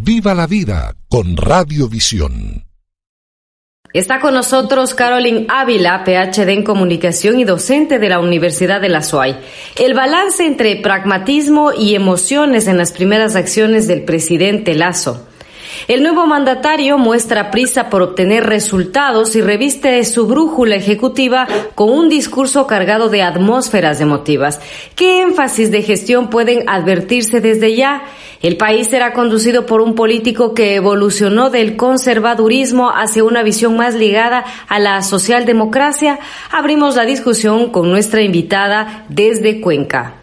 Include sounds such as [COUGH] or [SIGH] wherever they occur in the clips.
Viva la vida con Radiovisión. Está con nosotros Caroline Ávila, PhD en comunicación y docente de la Universidad de la SUAY. El balance entre pragmatismo y emociones en las primeras acciones del presidente Lazo. El nuevo mandatario muestra prisa por obtener resultados y reviste su brújula ejecutiva con un discurso cargado de atmósferas emotivas. ¿Qué énfasis de gestión pueden advertirse desde ya? El país será conducido por un político que evolucionó del conservadurismo hacia una visión más ligada a la socialdemocracia. Abrimos la discusión con nuestra invitada desde Cuenca.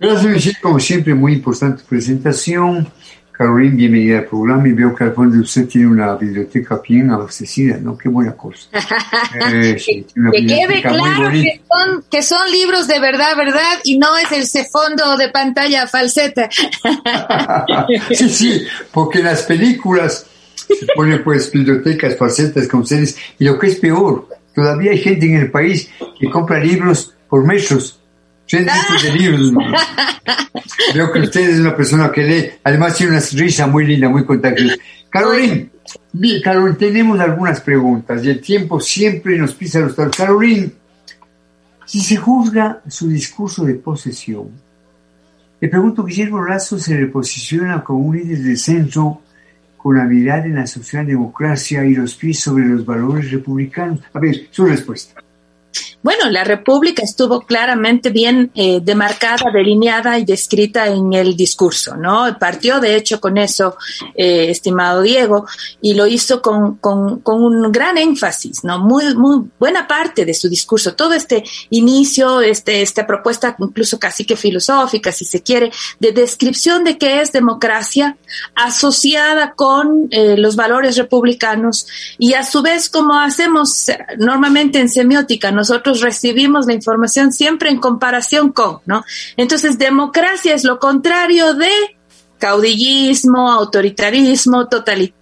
Gracias, como siempre, muy importante presentación. Caroline, bienvenida al programa y veo que al fondo usted tiene una biblioteca bien abastecida, ¿no? Qué buena cosa. [LAUGHS] Eh, que quede claro que son, que son, libros de verdad, verdad, y no es ese fondo de pantalla falseta. [LAUGHS] sí, sí, porque las películas se ponen pues bibliotecas falsetas con ustedes, y lo que es peor, todavía hay gente en el país que compra libros por metros de libros. [LAUGHS] Veo que usted es una persona que lee. Además tiene una risa muy linda, muy contagiosa. Carolín, Carolín, tenemos algunas preguntas y el tiempo siempre nos pisa los talos. Carolín, si se juzga su discurso de posesión, le pregunto, Guillermo Lazo se reposiciona como un líder de centro con la mirada en la socialdemocracia y los pies sobre los valores republicanos. A ver, su respuesta. Bueno, la República estuvo claramente bien eh, demarcada, delineada y descrita en el discurso, ¿no? Partió, de hecho, con eso, eh, estimado Diego, y lo hizo con, con, un gran énfasis, ¿no? Muy, muy buena parte de su discurso, todo este inicio, este, esta propuesta incluso casi que filosófica, si se quiere, de descripción de qué es democracia asociada con eh, los valores republicanos y a su vez, como hacemos normalmente en semiótica, nosotros recibimos la información siempre en comparación con, ¿no? Entonces, democracia es lo contrario de caudillismo, autoritarismo, totalitarismo,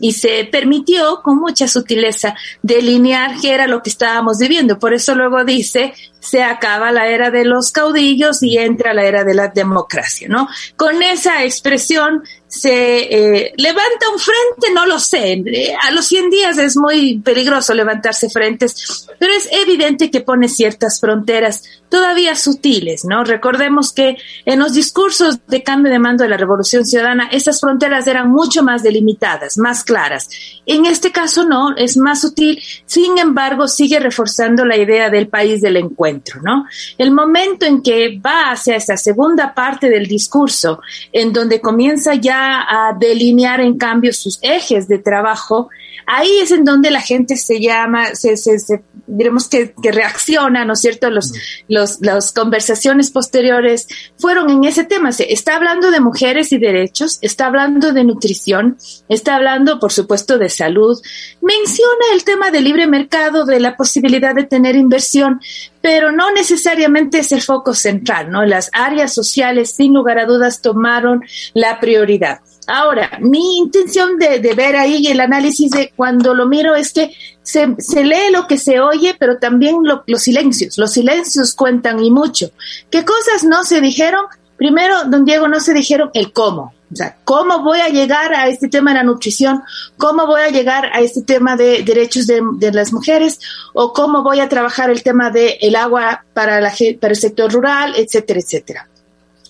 y se permitió con mucha sutileza delinear qué era lo que estábamos viviendo. Por eso luego dice, se acaba la era de los caudillos y entra la era de la democracia, ¿no? Con esa expresión se eh, levanta un frente, no lo sé. A los 100 días es muy peligroso levantarse frentes, pero es evidente que pone ciertas fronteras todavía sutiles, ¿no? Recordemos que en los discursos de cambio de mando de la Revolución Ciudadana, esas fronteras eran mucho más delimitadas, más claras. En este caso no, es más sutil, sin embargo, sigue reforzando la idea del país del encuentro, ¿no? El momento en que va hacia esa segunda parte del discurso, en donde comienza ya a delinear en cambio sus ejes de trabajo, ahí es en donde la gente se llama, se, se, diremos que, que, reacciona, ¿no es cierto? Los, los, las conversaciones posteriores fueron en ese tema. Se está hablando de mujeres y derechos, está hablando de nutrición, está hablando, por supuesto, de salud. Menciona el tema del libre mercado, de la posibilidad de tener inversión, pero no necesariamente es el foco central, ¿no? Las áreas sociales, sin lugar a dudas, tomaron la prioridad. Ahora, mi intención de, ver ahí el análisis de cuando lo miro es que se, lee lo que se oye, pero también los silencios. Los silencios cuentan y mucho. ¿Qué cosas no se dijeron? Primero, don Diego, no se dijeron el cómo. O sea, ¿cómo voy a llegar a este tema de la nutrición? ¿Cómo voy a llegar a este tema de derechos de, las mujeres? ¿O cómo voy a trabajar el tema del el agua para, la, para el sector rural, etcétera, etcétera?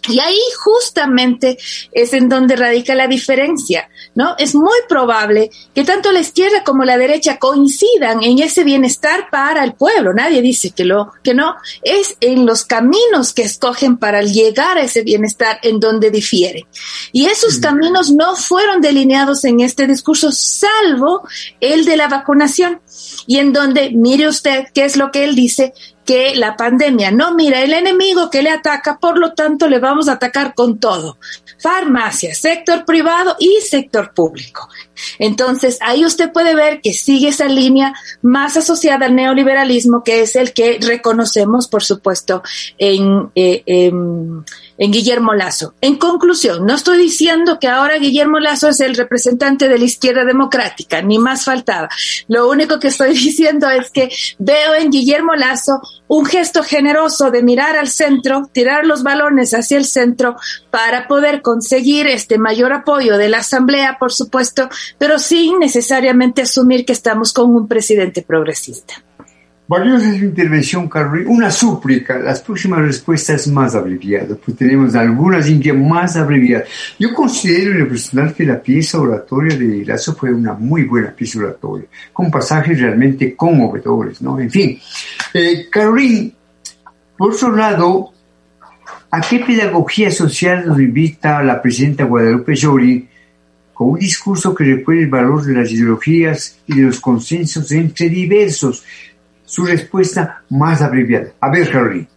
Y ahí justamente es en donde radica la diferencia, ¿no? Es muy probable que tanto la izquierda como la derecha coincidan en ese bienestar para el pueblo. Nadie dice que lo que no es en los caminos que escogen para llegar a ese bienestar en donde difieren. Y esos caminos no fueron delineados en este discurso salvo el de la vacunación y en donde mire usted qué es lo que él dice que la pandemia. No, mira, el enemigo que le ataca, por lo tanto, le vamos a atacar con todo. Farmacia, sector privado y sector público. Entonces, ahí usted puede ver que sigue esa línea más asociada al neoliberalismo, que es el que reconocemos, por supuesto, en, eh, en Guillermo Lazo. En conclusión, no estoy diciendo que ahora Guillermo Lazo es el representante de la izquierda democrática, ni más faltaba. Lo único que estoy [LAUGHS] diciendo es que veo en Guillermo Lazo un gesto generoso de mirar al centro, tirar los balones hacia el centro para poder conseguir este mayor apoyo de la Asamblea, por supuesto, pero sin necesariamente asumir que estamos con un presidente progresista. Valiosa su intervención, Carolina. Una súplica, las próximas respuestas más abreviadas, pues tenemos algunas más abreviadas. Yo considero en lo personal que la pieza oratoria de Lazo fue una muy buena pieza oratoria, con pasajes realmente conmovedores, ¿no? En fin, eh, Carolina, por otro lado, ¿a qué pedagogía social nos invita la presidenta Guadalupe Llori con un discurso que recuerda el valor de las ideologías y de los consensos entre diversos? Su respuesta más abreviada. A ver, Carolina.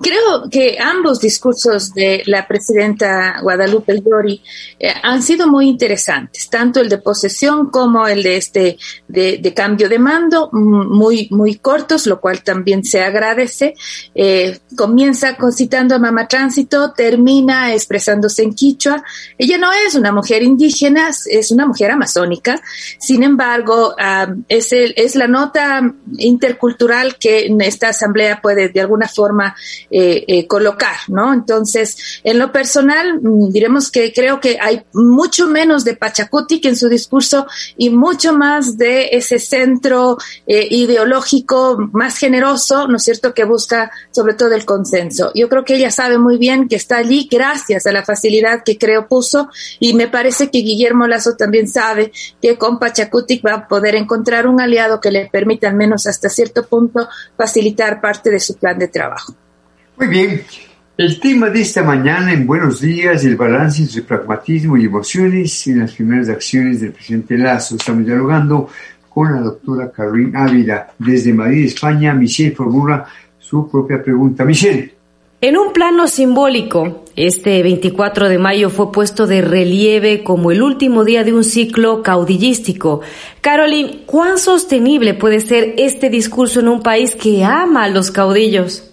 Creo que ambos discursos de la presidenta Guadalupe Llori eh, han sido muy interesantes, tanto el de posesión como el de este de, cambio de mando, muy muy cortos, lo cual también se agradece. Eh, comienza concitando a Mama Tránsito, termina expresándose en quichua. Ella no es una mujer indígena, es una mujer amazónica. Sin embargo, ah, es el, es la nota intercultural que esta asamblea puede de alguna forma eh, eh, colocar, ¿no? Entonces, en lo personal, mm, diremos que creo que hay mucho menos de Pachacuti que en su discurso y mucho más de ese centro eh, ideológico más generoso, ¿no es cierto?, que busca sobre todo el consenso. Yo creo que ella sabe muy bien que está allí gracias a la facilidad que creo puso y me parece que Guillermo Lazo también sabe que con Pachacuti va a poder encontrar un aliado que le permita al menos hasta cierto punto facilitar parte de su plan de trabajo. Muy bien. El tema de esta mañana en Buenos Días, el balance entre pragmatismo y emociones en las primeras acciones del presidente Lazo. Estamos dialogando con la doctora Carolina Ávila. Desde Madrid, España, Michelle formula su propia pregunta. Michelle. En un plano simbólico, este 24 de mayo fue puesto de relieve como el último día de un ciclo caudillístico. Caroline, ¿cuán sostenible puede ser este discurso en un país que ama a los caudillos?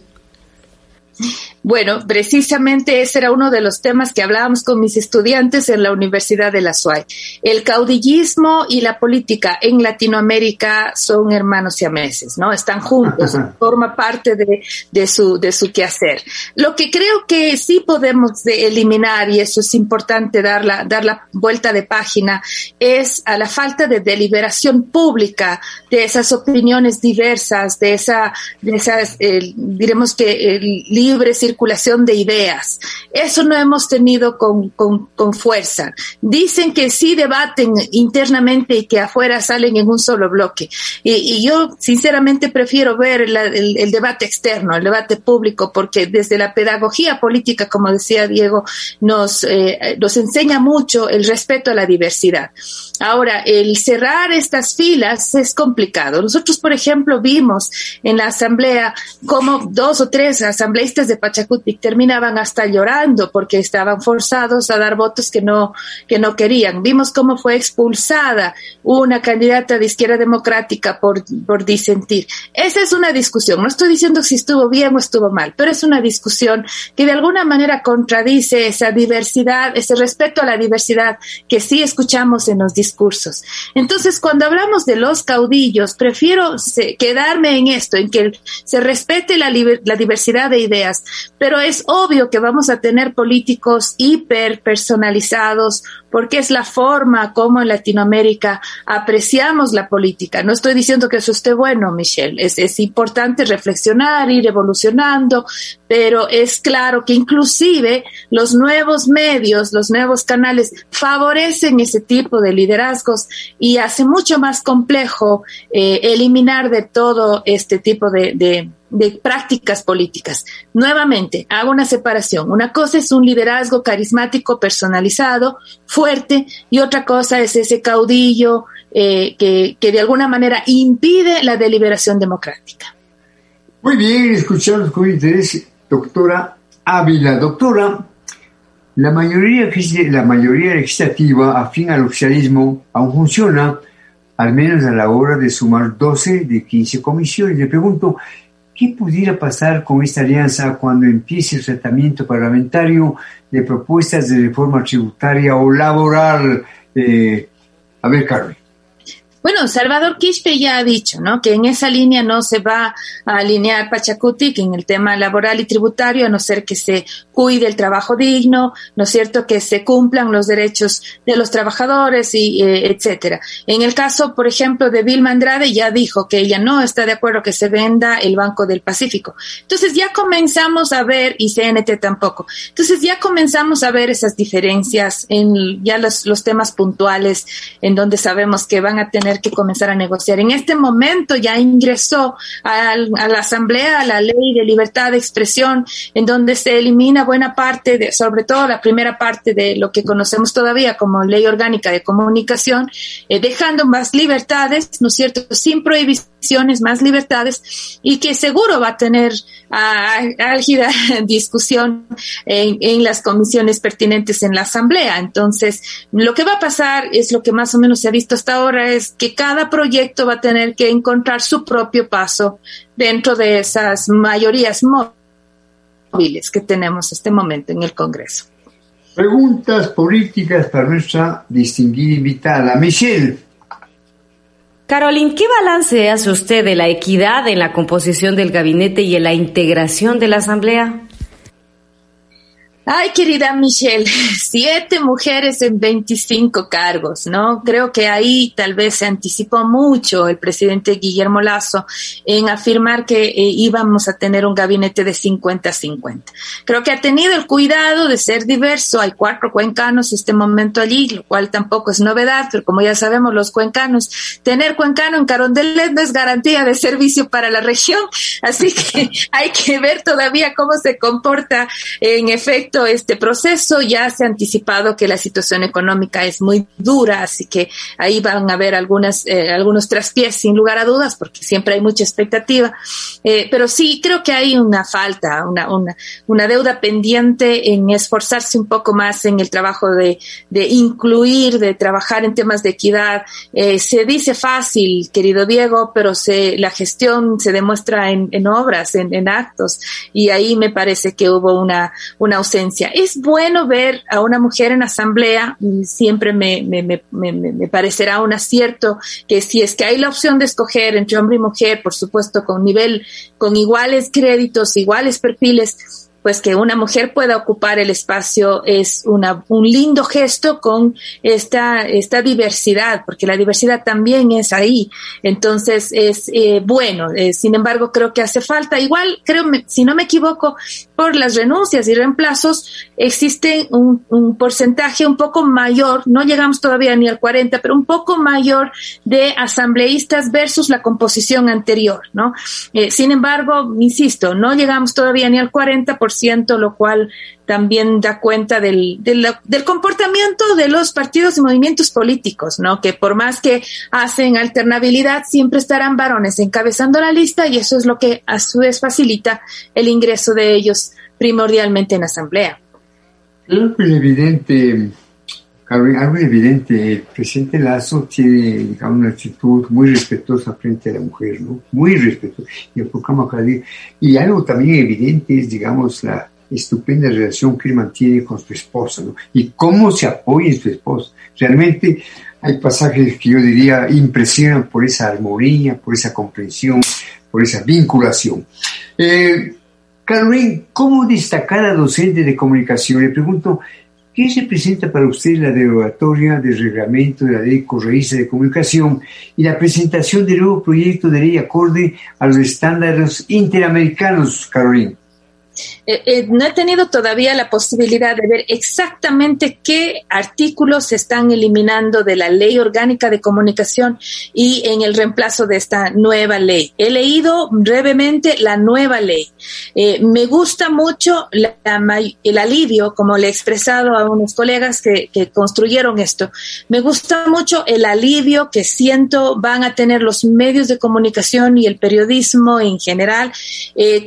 Bueno, precisamente ese era uno de los temas que hablábamos con mis estudiantes en la Universidad de la SUAY. El caudillismo y la política en Latinoamérica son hermanos siameses, ¿no? Están juntos, forma parte de, su, de su quehacer. Lo que creo que sí podemos eliminar, y eso es importante dar la, dar la vuelta de página, es a la falta de deliberación pública de esas opiniones diversas, de esa, de esas, diremos que el libre circulación circulación de ideas. Eso no hemos tenido con, con, fuerza. Dicen que sí debaten internamente y que afuera salen en un solo bloque. Y, yo sinceramente prefiero ver el, debate externo, el debate público, porque desde la pedagogía política, como decía Diego, nos, eh, nos enseña mucho el respeto a la diversidad. Ahora, el cerrar estas filas es complicado. Nosotros, por ejemplo, vimos en la asamblea como dos o tres asambleístas de Pachacutic terminaban hasta llorando porque estaban forzados a dar votos que no, que no querían. Vimos cómo fue expulsada una candidata de izquierda democrática por, por disentir. Esa es una discusión. No estoy diciendo si estuvo bien o estuvo mal, pero es una discusión que de alguna manera contradice esa diversidad, ese respeto a la diversidad que sí escuchamos en los. Entonces, cuando hablamos de los caudillos, prefiero quedarme en esto, en que se respete la, la diversidad de ideas, pero es obvio que vamos a tener políticos hiper personalizados, porque es la forma como en Latinoamérica apreciamos la política. No estoy diciendo que eso esté bueno, Michelle. Es, importante reflexionar, ir evolucionando, pero es claro que inclusive los nuevos medios, los nuevos canales favorecen ese tipo de liderazgos y hace mucho más complejo eh, eliminar de todo este tipo de de prácticas políticas. Nuevamente, hago una separación. Una cosa es un liderazgo carismático, personalizado, fuerte, y otra cosa es ese caudillo eh, que, que de alguna manera impide la deliberación democrática. Muy bien, escuchamos con interés, doctora Ávila. Doctora, la mayoría, la mayoría legislativa afín al oficialismo aún funciona, al menos a la hora de sumar 12 de 15 comisiones. Le pregunto, ¿Qué pudiera pasar con esta alianza cuando empiece el tratamiento parlamentario de propuestas de reforma tributaria o laboral? Eh, a ver, Carmen. Bueno, Salvador Quispe ya ha dicho, ¿no? Que en esa línea no se va a alinear Pachacutic en el tema laboral y tributario, a no ser que se cuide el trabajo digno, ¿no es cierto? Que se cumplan los derechos de los trabajadores y eh, etcétera. En el caso, por ejemplo, de Vilma Andrade ya dijo que ella no está de acuerdo que se venda el Banco del Pacífico. Entonces ya comenzamos a ver, y CNT tampoco. Entonces ya comenzamos a ver esas diferencias en ya los, los temas puntuales en donde sabemos que van a tener que comenzar a negociar. En este momento ya ingresó a, la Asamblea la ley de libertad de expresión, en donde se elimina buena parte, de, sobre todo la primera parte de lo que conocemos todavía como ley orgánica de comunicación, eh, dejando más libertades, ¿no es cierto?, sin más libertades, y que seguro va a tener álgida [LAUGHS] discusión en, en las comisiones pertinentes en la Asamblea. Entonces, lo que va a pasar es lo que más o menos se ha visto hasta ahora, es que cada proyecto va a tener que encontrar su propio paso dentro de esas mayorías móviles que tenemos en este momento en el Congreso. Preguntas políticas para nuestra distinguida invitada, Michelle. Carolyn, ¿qué balance hace usted de la equidad en la composición del gabinete y en la integración de la Asamblea? Ay, querida Michelle, [LAUGHS] siete mujeres en 25 cargos, ¿no? Creo que ahí tal vez se anticipó mucho el presidente Guillermo Lazo en afirmar que eh, íbamos a tener un gabinete de 50-50. Creo que ha tenido el cuidado de ser diverso. Hay cuatro cuencanos en este momento allí, lo cual tampoco es novedad, pero como ya sabemos los cuencanos, tener cuencano en Carondelet no es garantía de servicio para la región, así que [LAUGHS] hay que ver todavía cómo se comporta en efecto este proceso, ya se ha anticipado que la situación económica es muy dura, así que ahí van a haber algunas, eh, algunos traspiés sin lugar a dudas, porque siempre hay mucha expectativa. Eh, pero sí creo que hay una falta, una, una, una deuda pendiente en esforzarse un poco más en el trabajo de, de incluir, de trabajar en temas de equidad. Eh, se dice fácil, querido Diego, pero se, la gestión se demuestra en, en obras, en, en actos, y ahí me parece que hubo una, una ausencia es bueno ver a una mujer en asamblea, siempre me, me, me, me, parecerá un acierto que si es que hay la opción de escoger entre hombre y mujer, por supuesto con nivel, con iguales créditos, iguales perfiles, pues que una mujer pueda ocupar el espacio es una, un lindo gesto con esta, esta diversidad, porque la diversidad también es ahí. Entonces es eh, bueno. Eh, sin embargo, creo que hace falta, igual, creo, si no me equivoco, por las renuncias y reemplazos, existe un, porcentaje un poco mayor, no llegamos todavía ni al 40, pero un poco mayor de asambleístas versus la composición anterior, ¿no? Eh, sin embargo, insisto, no llegamos todavía ni al 40%, lo cual también da cuenta del, del, comportamiento de los partidos y movimientos políticos, ¿no? Que por más que hacen alternabilidad, siempre estarán varones encabezando la lista y eso es lo que a su vez facilita el ingreso de ellos primordialmente en asamblea. Que es evidente, Carolina, algo evidente, el presidente Lazo tiene una actitud muy respetuosa frente a la mujer, ¿no? Muy respetuosa. Y, y algo también evidente es, digamos, la estupenda relación que él mantiene con su esposa, ¿no? Y cómo se apoya en su esposa. Realmente hay pasajes que yo diría impresionan por esa armonía, por esa comprensión, por esa vinculación. Eh, Carolín, ¿cómo destacar a docente de comunicación? Le pregunto, ¿Qué representa para usted la derogatoria del reglamento de la ley correísta de comunicación y la presentación del nuevo proyecto de ley acorde a los estándares interamericanos, Carolina? Eh, eh, no he tenido todavía la posibilidad de ver exactamente qué artículos se están eliminando de la ley orgánica de comunicación y en el reemplazo de esta nueva ley. He leído brevemente la nueva ley. Eh, me gusta mucho el alivio, como le he expresado a unos colegas que, construyeron esto. Me gusta mucho el alivio que siento van a tener los medios de comunicación y el periodismo en general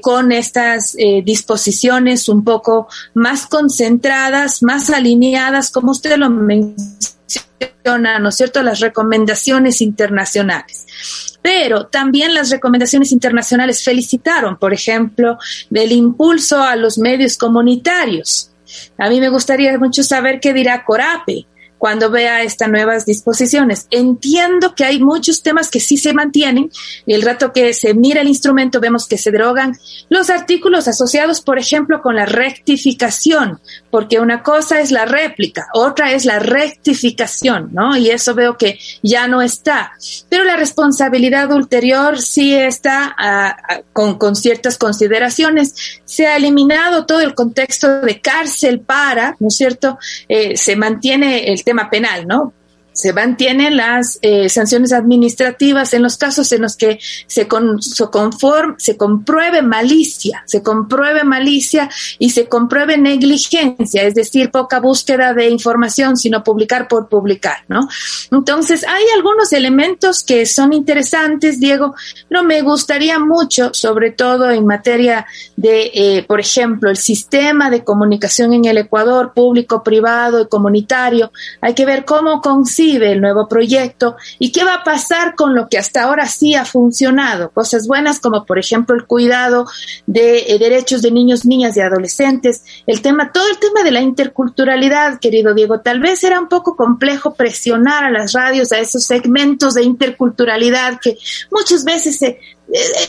con estas disposiciones un poco más concentradas, más alineadas, como usted lo menciona, ¿no es cierto?, las recomendaciones internacionales. Pero también las recomendaciones internacionales felicitaron, por ejemplo, del impulso a los medios comunitarios. A mí me gustaría mucho saber qué dirá Corape cuando vea estas nuevas disposiciones. Entiendo que hay muchos temas que sí se mantienen y el rato que se mira el instrumento vemos que se drogan los artículos asociados, por ejemplo, con la rectificación, porque una cosa es la réplica, otra es la rectificación, ¿no? Y eso veo que ya no está. Pero la responsabilidad ulterior sí está ah, ah, con, con ciertas consideraciones. Se ha eliminado todo el contexto de cárcel para, ¿no es cierto? Eh, se mantiene el tema penal, ¿no? Se mantienen las eh, sanciones administrativas en los casos en los que se, con, se compruebe malicia, se compruebe malicia y se compruebe negligencia, es decir, poca búsqueda de información, sino publicar por publicar, ¿no? Entonces, hay algunos elementos que son interesantes, Diego, pero me gustaría mucho, sobre todo en materia de, eh, por ejemplo, el sistema de comunicación en el Ecuador, público, privado y comunitario, hay que ver cómo consigue el nuevo proyecto y qué va a pasar con lo que hasta ahora sí ha funcionado. Cosas buenas como por ejemplo el cuidado de eh, derechos de niños, niñas y adolescentes, el tema, todo el tema de la interculturalidad, querido Diego. Tal vez era un poco complejo presionar a las radios a esos segmentos de interculturalidad que muchas veces se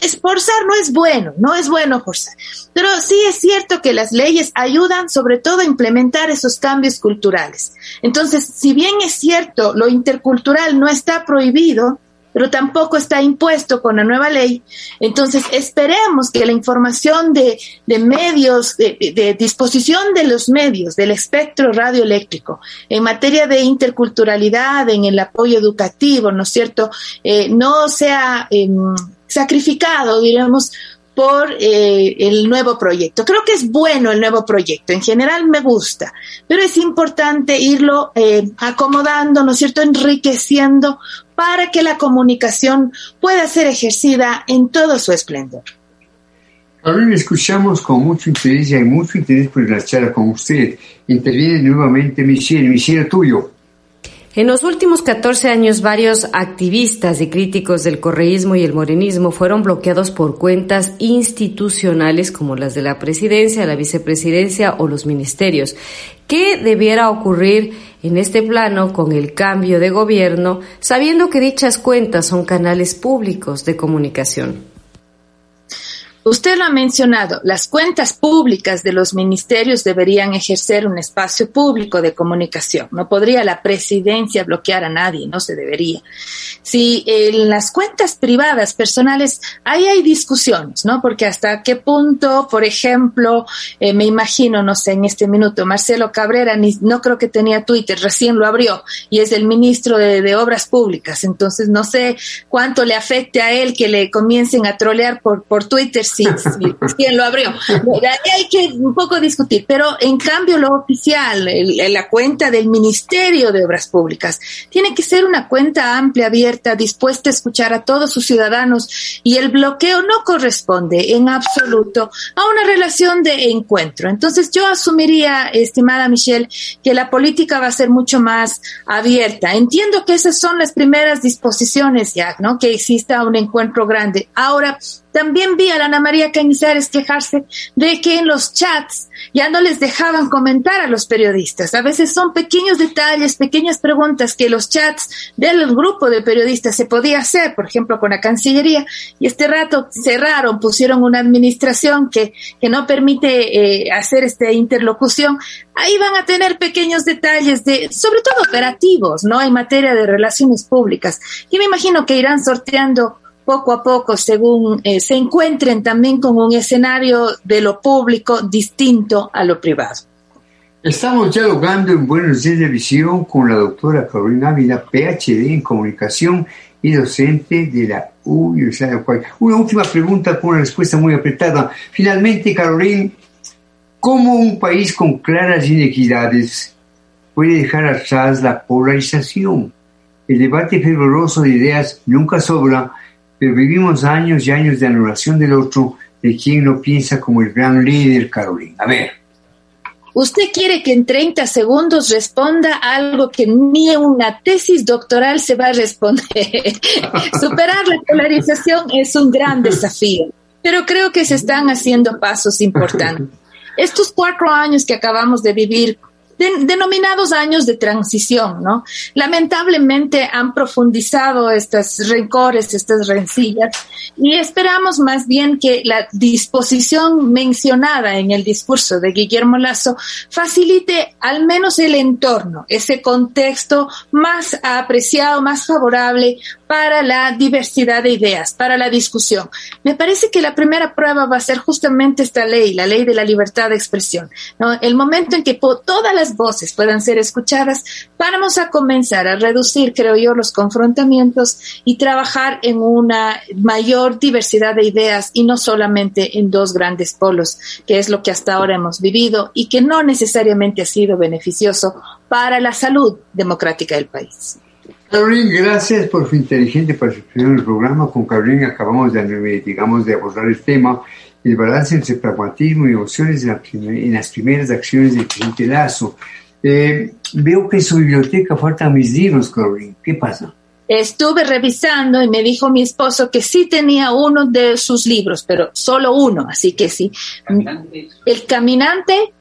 esforzar no es bueno, no es bueno forzar. Pero sí es cierto que las leyes ayudan sobre todo a implementar esos cambios culturales. Entonces, si bien es cierto, lo intercultural no está prohibido, pero tampoco está impuesto con la nueva ley. Entonces, esperemos que la información de, medios, de, disposición de los medios, del espectro radioeléctrico, en materia de interculturalidad, en el apoyo educativo, ¿no es cierto?, eh, no sea... Em, sacrificado, diremos, por eh, el nuevo proyecto. Creo que es bueno el nuevo proyecto, en general me gusta, pero es importante irlo eh, acomodando, ¿no es cierto?, enriqueciendo para que la comunicación pueda ser ejercida en todo su esplendor. Ahora escuchamos con mucho interés y hay mucho interés por la charla con usted. Interviene nuevamente Michelle. Michelle, tuyo. En los últimos 14 años, varios activistas y críticos del correísmo y el morenismo fueron bloqueados por cuentas institucionales como las de la presidencia, la vicepresidencia o los ministerios. ¿Qué debiera ocurrir en este plano con el cambio de gobierno, sabiendo que dichas cuentas son canales públicos de comunicación? Usted lo ha mencionado, las cuentas públicas de los ministerios deberían ejercer un espacio público de comunicación. No podría la presidencia bloquear a nadie, no se debería. Si en las cuentas privadas, personales, ahí hay discusiones, ¿no? Porque hasta qué punto, por ejemplo, eh, me imagino, no sé, en este minuto, Marcelo Cabrera, ni, no creo que tenía Twitter, recién lo abrió y es el ministro de, Obras Públicas. Entonces, no sé cuánto le afecte a él que le comiencen a trolear por, por Twitter sí, ¿quién lo abrió? hay que un poco discutir, pero en cambio lo oficial, la cuenta del Ministerio de Obras Públicas, tiene que ser una cuenta amplia, abierta, dispuesta a escuchar a todos sus ciudadanos y el bloqueo no corresponde en absoluto a una relación de encuentro. Entonces yo asumiría, estimada Michelle, que la política va a ser mucho más abierta. Entiendo que esas son las primeras disposiciones ya, ¿no? Que exista un encuentro grande. Ahora, también vi a la Ana María Cañizares quejarse de que en los chats ya no les dejaban comentar a los periodistas. A veces son pequeños detalles, pequeñas preguntas que los chats del grupo de periodistas se podía hacer, por ejemplo, con la Cancillería, y este rato cerraron, pusieron una administración que, que no permite eh, hacer esta interlocución. Ahí van a tener pequeños detalles de, sobre todo operativos, ¿no? En materia de relaciones públicas, y me imagino que irán sorteando poco a poco, según eh, se encuentren también con un escenario de lo público distinto a lo privado. Estamos dialogando en Buenos Días de Visión con la doctora Carolina Ávila, PhD en Comunicación y docente de la Universidad de Uruguay. Una última pregunta con una respuesta muy apretada. Finalmente, Carolina, ¿cómo un país con claras inequidades puede dejar atrás la polarización? El debate fervoroso de ideas nunca sobra pero vivimos años y años de anulación del otro, de quien no piensa como el gran líder Carolina. A ver. Usted quiere que en 30 segundos responda algo que ni una tesis doctoral se va a responder. [LAUGHS] Superar la polarización es un gran desafío, pero creo que se están haciendo pasos importantes. Estos cuatro años que acabamos de vivir denominados años de transición, ¿no? Lamentablemente han profundizado estos rencores, estas rencillas, y esperamos más bien que la disposición mencionada en el discurso de Guillermo Lazo facilite al menos el entorno, ese contexto más apreciado, más favorable para la diversidad de ideas, para la discusión. Me parece que la primera prueba va a ser justamente esta ley, la ley de la libertad de expresión. El momento en que todas las voces puedan ser escuchadas, vamos a comenzar a reducir, creo yo, los confrontamientos y trabajar en una mayor diversidad de ideas y no solamente en dos grandes polos, que es lo que hasta ahora hemos vivido y que no necesariamente ha sido beneficioso para la salud democrática del país. Carolina, gracias por su inteligente participación en el programa. Con Carolina acabamos de, digamos, de abordar el tema, el balance entre pragmatismo y emociones en, las primeras acciones del presidente Lazo. Eh, veo que en su biblioteca faltan mis libros, Carolina. ¿Qué pasa? Estuve revisando y me dijo mi esposo que sí tenía uno de sus libros, pero solo uno, así que sí. El caminante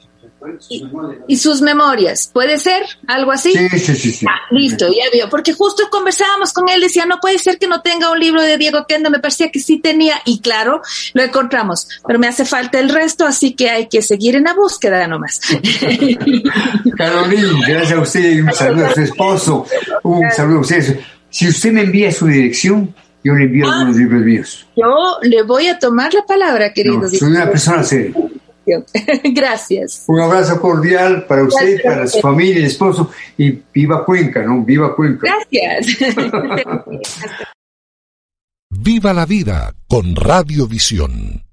y, sus memorias, ¿puede ser algo así? Sí, sí, sí. Ah, listo, ya vio, porque justo conversábamos con él, decía, no puede ser que no tenga un libro de Diego Kendo, me parecía que sí tenía, y claro, lo encontramos, pero me hace falta el resto, así que hay que seguir en la búsqueda nomás. [LAUGHS] Carolina, gracias a usted y un saludo a su esposo, un saludo a usted. Si usted me envía su dirección, yo le envío algunos ah. libros míos. Yo le voy a tomar la palabra, querido. No, soy una persona seria. [LAUGHS] Gracias. Un abrazo cordial para usted, para su familia y esposo y viva Cuenca, ¿no? Viva Cuenca. Gracias. [LAUGHS] viva la vida con Radiovisión.